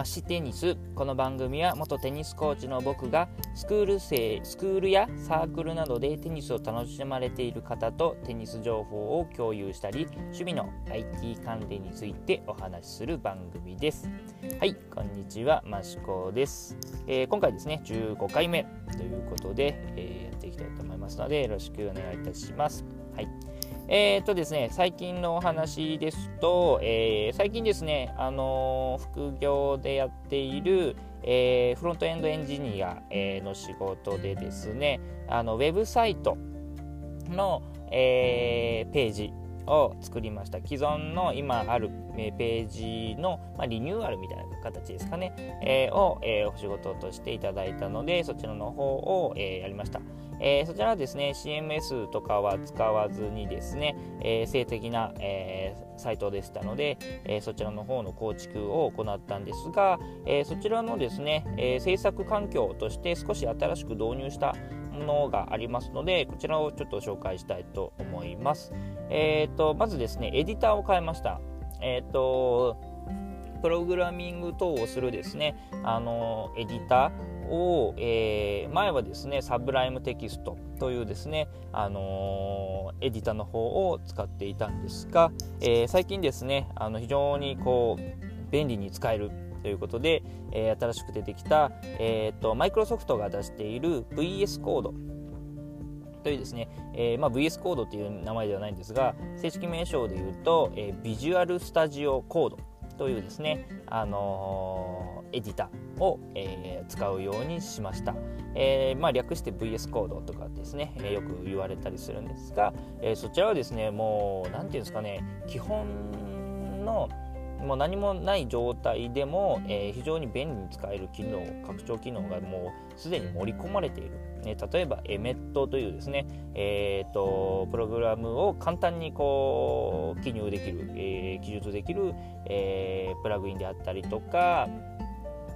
マシテニス。この番組は元テニスコーチの僕がスクール生スクールやサークルなどでテニスを楽しまれている方とテニス情報を共有したり趣味の IT 関連についてお話しする番組です。はいこんにちはマシコです、えー、今回ですね15回目ということで、えー、やっていきたいと思いますのでよろしくお願いいたします。はい。えー、っとですね、最近のお話ですと、えー、最近ですね、あのー、副業でやっている、えフロントエンドエンジニア、えの仕事でですね、あのウェブサイトの、えページを作りました。既存の今あるページの、まあ、リニューアルみたいな形ですかね、えー、を、えー、お仕事としていただいたのでそちらの方を、えー、やりました、えそちらはですね CMS とかは使わずにですね、え性的な、えサイトでしたので、えそちらの方の構築を行ったんですが、えそちらのですね、え制作環境として少し新しく導入したものがありますのでこちらをちょっと紹介したいと思います。えーと、まずですねエディターを変えました。えーとプログラミング等をするですねあのエディターを、えー、前はですねサブライムテキストというですね、あのー、エディターの方を使っていたんですが、えー、最近ですねあの非常にこう便利に使えるということで、えー、新しく出てきた、えーと、マイクロソフトが出している VS コードというですね、えーまあ、VS コードという名前ではないんですが正式名称で言うと、えー、ビジュアルスタジオコードというですね、あのー、エディターを、えー、使うようにしました、えーまあ、略して VS コードとかですね、えー、よく言われたりするんですが、えー、そちらはですねもう何ていうんですかね基本のもう何もない状態でも、えー、非常に便利に使える機能拡張機能がもうすでに盛り込まれている、ね、例えばエメットというですね、えーと、プログラムを簡単にこう記入できる、えー、記述できる、えー、プラグインであったりとか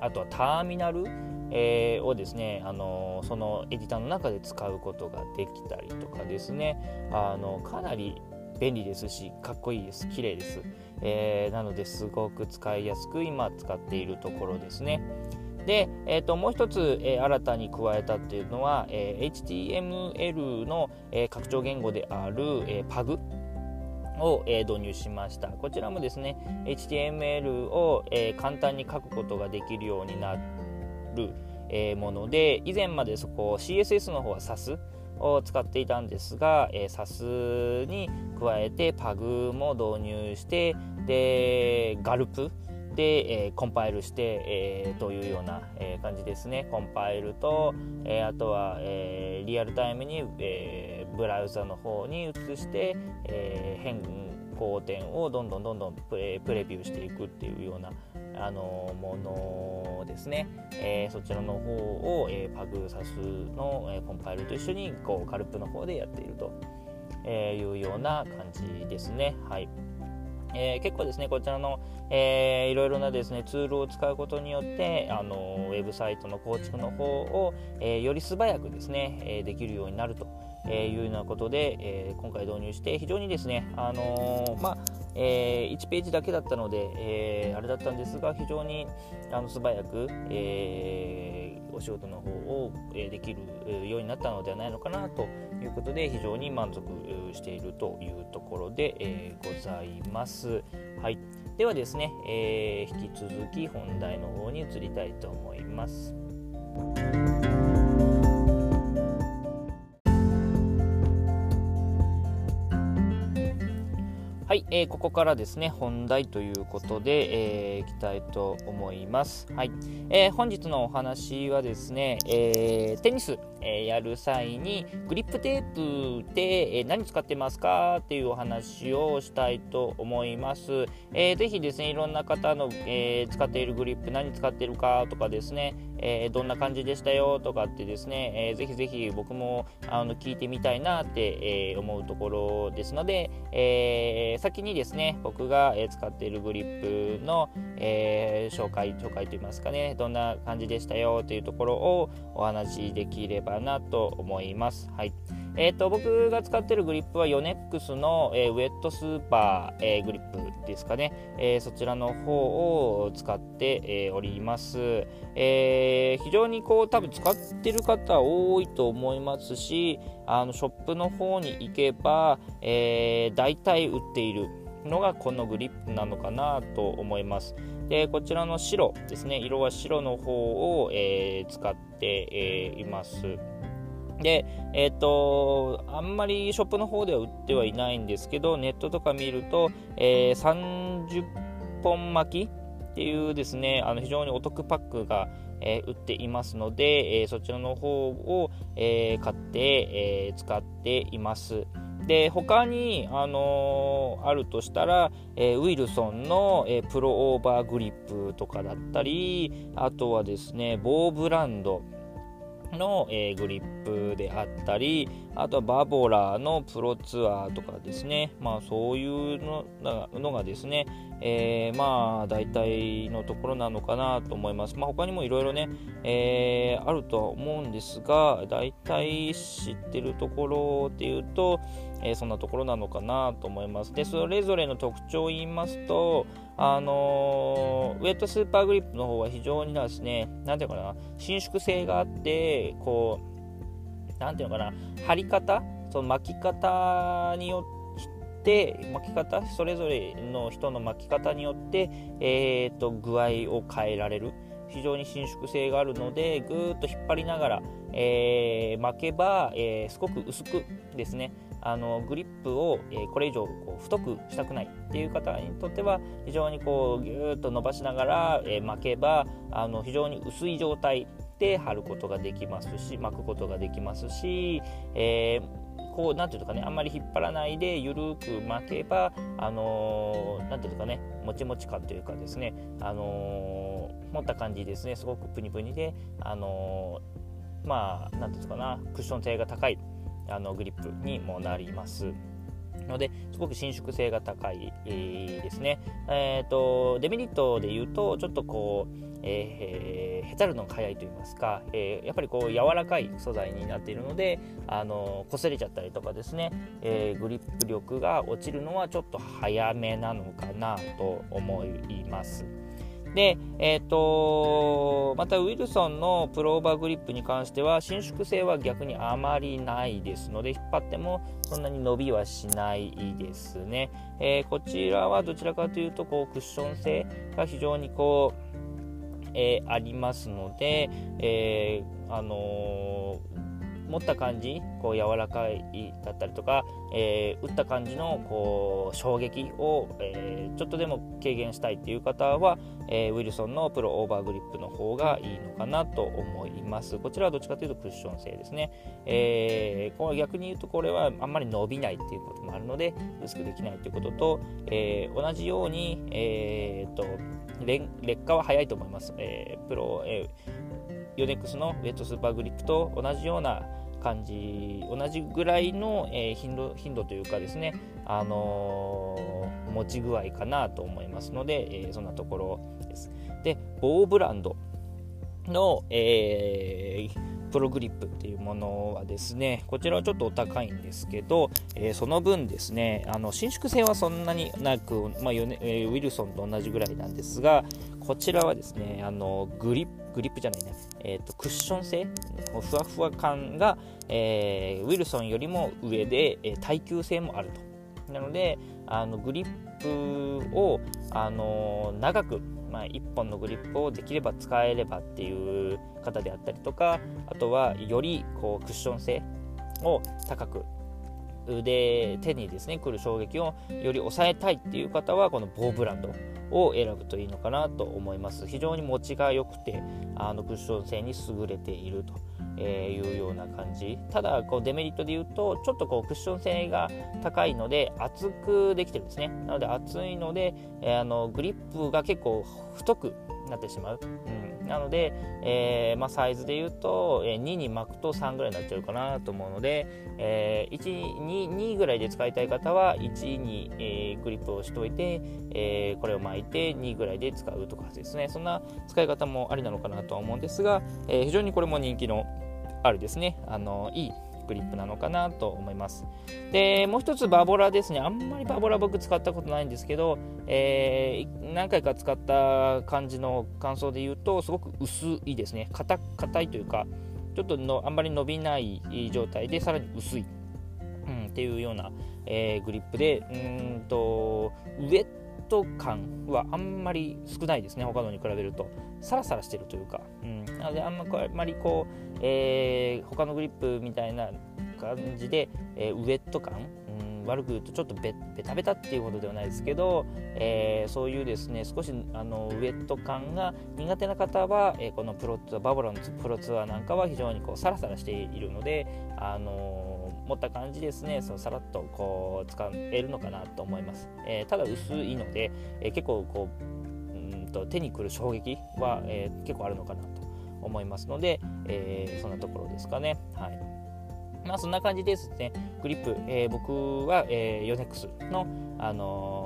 あとはターミナル、えー、をですね、あのそのエディターの中で使うことができたりとかですね。あのかなり便利ですしかっこいいです。綺麗です、えー、なのですごく使いやすく今使っているところですね。で、えーと、もう一つ、えー、新たに加えたっていうのは、えー、HTML の、えー、拡張言語である、えー、PAG を、えー、導入しました。こちらもですね HTML を、えー、簡単に書くことができるようになる、えー、もので以前までそこ CSS の方は SAS を使っていたんですが、えー、SAS に加えて PAG も導入してでガルプで、えー、コンパイルして、えー、というような、えー、感じですね。コンパイルと、えー、あとは、えー、リアルタイムに、えー、ブラウザの方に移して、えー、変更点をどんどんどんどんプレプレビューしていくっていうようなあのものですね、えー、そちらの方を、えー、パグサスの、えー、コンパイルと一緒にこうカルプの方でやっていると、えいうような感じですね。はいえ、結構ですねこちらの、えー、いろいろなですねツールを使うことによってあのウェブサイトの構築の方を、え、より素早くですね、えできるようになるとえいうようなことで、え今回導入して非常にですね、あのまあえー、1ページだけだったので、えー、あれだったんですが非常にあの素早く、えー、お仕事の方を、えできるようになったのではないのかなということで非常に満足しているというところで、えございます。はい、ではですね、え引き続き本題の方に移りたいと思います。はい、えー、ここからですね、本題ということで、えー、いきたいと思います。はい、えー、本日のお話はですね、え、テニス、え、やる際にグリップテープで、え、何使ってますかっていうお話をしたいと思います。えー、ぜひですね、いろんな方の、え、使っているグリップ何使ってるかとかですね、え、どんな感じでしたよとかってですね、えー、ぜひぜひ僕もあの聞いてみたいなって、え、思うところですので、えー、先にですね僕が使っているグリップの、えー、紹介紹介といいますかねどんな感じでしたよというところをお話しできればなと思います。はいえーと、僕が使っているグリップはヨネックスの、えー、ウェットスーパー、えー、グリップですかね、えー、そちらの方を使って、えおります、え非常にこう多分使ってる方多いと思いますしあのショップの方に行けば、え大体売っているのがこのグリップなのかなと思います。でこちらの白ですね。色は白の方を、え使って、えいます。で、えっ、ー、と、あんまりショップの方では売ってはいないんですけど、ネットとか見ると、えー、30本巻きっていうですね、あの非常にお得パックが、えー、売っていますので、えー、そちらの方を、え、買って、え使っています。で他に、あのー、あるとしたら、えー、ウィルソンの、えー、プロオーバーグリップとかだったりあとはですねボーブランドの、えー、グリップであったりあとはバボラーのプロツアーとかですね。まあそういうののがですね、えー、まあ大体のところなのかなと思います。まあ他にもいろいろね、えー、あるとは思うんですが大体知ってるところっていうと、えそんなところなのかなと思います。でそれぞれの特徴を言いますとあのー、ウェットスーパーグリップの方は非常にですね、なんていうかな、伸縮性があって、こう、なんていうのかな、貼り方、その巻き方によって、巻き方、それぞれの人の巻き方によって、えーと、具合を変えられる。非常に伸縮性があるので、ぐーっと引っ張りながら、えー、巻けば、えー、すごく薄くですね、あのグリップを、えー、これ以上こう太くしたくないっていう方にとっては非常にこうギューッと伸ばしながら、えー、巻けばあの非常に薄い状態で貼ることができますし巻くことができますし、えー、こうなんていうかねあんまり引っ張らないでゆるく巻けばあのー、なんていうかねもちもち感というかですねあのー、持った感じですねすごくプニプニであの、まあなんていうかなクッション性が高いあのグリップにもなります。のですごく伸縮性が高い、ですね。えーと、デメリットで言うとちょっとこう、えー、へたるのが早いと言いますか、えー、やっぱりこう柔らかい素材になっているのであの擦れちゃったりとかですね、えー、グリップ力が落ちるのはちょっと早めなのかなと思います。で、えーと、またウィルソンのプローバーグリップに関しては伸縮性は逆にあまりないですので引っ張ってもそんなに伸びはしないですね、えー、こちらはどちらかというとこうクッション性が非常にこう、えー、ありますので、えー、あの持った感じこう柔らかいだったりとか、えー、打った感じのこう衝撃を、えー、ちょっとでも軽減したいっていう方は、えー、ウィルソンのプロオーバーグリップの方がいいのかなと思います。こちらはどっちかというとクッション性ですね、えー、こ逆に言うとこれはあんまり伸びないっていうこともあるので薄くできないということと、え、同じように、えーと、劣化は早いと思います、え、プロ、えーヨネックスのウェットスーパーグリップと同じような感じ同じぐらいの、えー、頻度頻度というかですね、あのー、持ち具合かなと思いますので、えー、そんなところです。で、ボーブランドの、えプログリップっていうものはですね、こちらはちょっとお高いんですけど、えその分ですね、あの伸縮性はそんなになく、まあ、ウィルソンと同じぐらいなんですが、こちらはですね、あのグリップグリップじゃないね、えーと、クッション性？ふわふわ感が、えー、ウィルソンよりも上で、えー、耐久性もあると。なのであのグリップを、あのー、長く、まあ、1本のグリップをできれば使えればっていう方であったりとかあとはよりこうクッション性を高く腕手にですね来る衝撃をより抑えたいっていう方はこのボーブランド。を選ぶといいのかなと思います。非常に持ちが良くてあのクッション性に優れているとえいうような感じ。ただこうデメリットで言うとちょっとこうクッション性が高いので厚くできてるんですね。なので厚いので、あのグリップが結構太くなってしまう、うん、なので、えー、まあ、サイズで言うと、えー、2に巻くと3ぐらいになっちゃうかなと思うので、えー、1 2, 2ぐらいで使いたい方は1に、えグリップをしておいて、えこれを巻いて2ぐらいで使うとかですね。そんな使い方もありなのかなとは思うんですが、え非常にこれも人気のあるですね。あのいいグリップなのかなと思います。でもう一つバボラですね。あんまりバボラ僕使ったことないんですけど、えー、何回か使った感じの感想で言うとすごく薄いですね。硬いというかちょっとのあんまり伸びない状態でさらに薄い、うん、っていうような、えー、グリップでうんとウェット感はあんまり少ないですね。他のに比べると。サラサラしてるというか、うん、なのであんまりこう、えー、他のグリップみたいな感じで、えー、ウェット感、うん、悪く言うとちょっとベタベタっていうことではないですけど、えー、そういうですね少しあのウェット感が苦手な方は、えー、このプロバブロのプロツアーなんかは非常にこうサラサラしているので、あの持った感じですね、そのさらっとこう使えるのかなと思います。えー、ただ薄いので、えー、結構こうと手にくる衝撃は、えー、結構あるのかなと思いますので、えそんなところですかね。はい。まあそんな感じですね。グリップ、え僕は、えヨネックスの、あの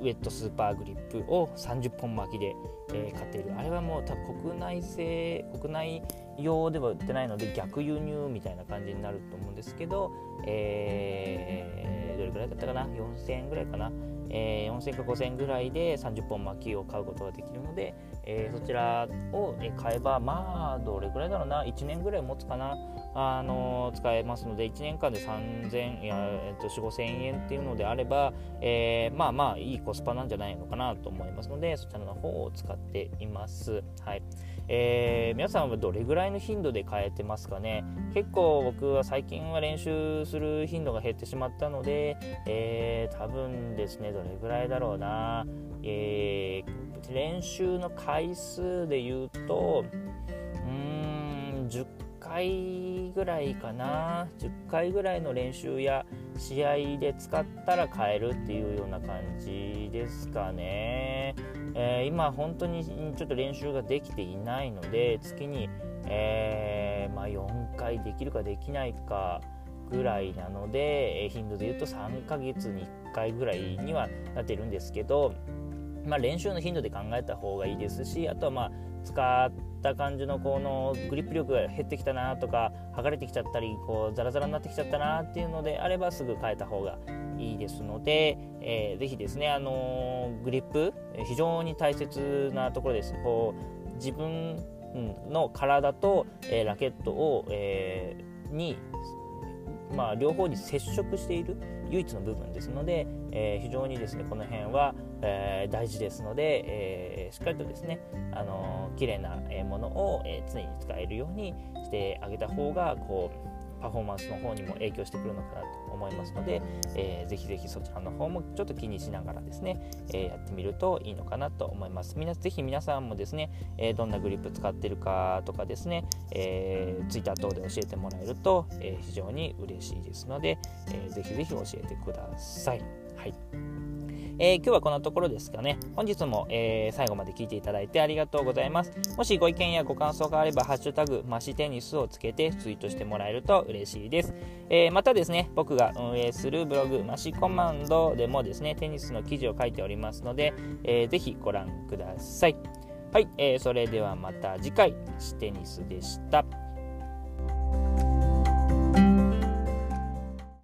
ウェットスーパーグリップを30本巻きで、えー、買っている。あれはもう多分国内製国内用では売ってないので逆輸入みたいな感じになると思うんですけど、えー、どれぐらいだったかな？4000円ぐらいかな、えー、4000か5000円ぐらいで30本巻きを買うことができるので、えー、そちらを買えばまあどれくらいだろうな。1年ぐらい持つかな。あの使えますので1年間で3000いや、えっと、4 5 0 0 0円っていうのであれば、えー、まあまあいいコスパなんじゃないのかなと思いますのでそちらの方を使っています。はい。えー、皆さんはどれぐらいの頻度で変えてますかね。結構僕は最近は練習する頻度が減ってしまったので、えー、多分ですねどれぐらいだろうな、えー、練習の回数で言うとうん10回ぐらいかな。10回ぐらいの練習や試合で使ったら変えるっていうような感じですかね、えー、今本当にちょっと練習ができていないので月に、えー、まあ、4回できるかできないかぐらいなので、え頻度で言うと3ヶ月に1回ぐらいにはなってるんですけどまあ、練習の頻度で考えた方がいいですしあとはまあ使った感じのこのグリップ力が減ってきたなとか剥がれてきちゃったりこうザラザラになってきちゃったなっていうのであればすぐ変えた方がいいですので、えー、ぜひですね、あのー、グリップ非常に大切なところです。こう自分の体と、えー、ラケットを、えー、にまあ、両方に接触している唯一の部分ですので、えー、非常にですねこの辺は、えー、大事ですので、えー、しっかりとですね、あのー、綺麗なものを、え常に使えるようにしてあげた方がこうパフォーマンスの方にも影響してくるのかなと思いますので、えー、ぜひぜひそちらの方もちょっと気にしながらですね、え、やってみるといいのかなと思います。みなぜひ皆さんもですね、え、どんなグリップ使ってるかとかですね、えー、Twitter 等で教えてもらえると、え、非常に嬉しいですので、えー、ぜひぜひ教えてください。はい。え、今日はこんなところですかね。本日も、えー、最後まで聞いていただいてありがとうございます。もしご意見やご感想があれば、ハッシュタグ、マシテニスをつけてツイートしてもらえると嬉しいです。えー、またですね、僕が運営するブログ、マシコマンドでもですね、テニスの記事を書いておりますので、えー、ぜひご覧ください。はい、えー、それではまた次回、テニスでした。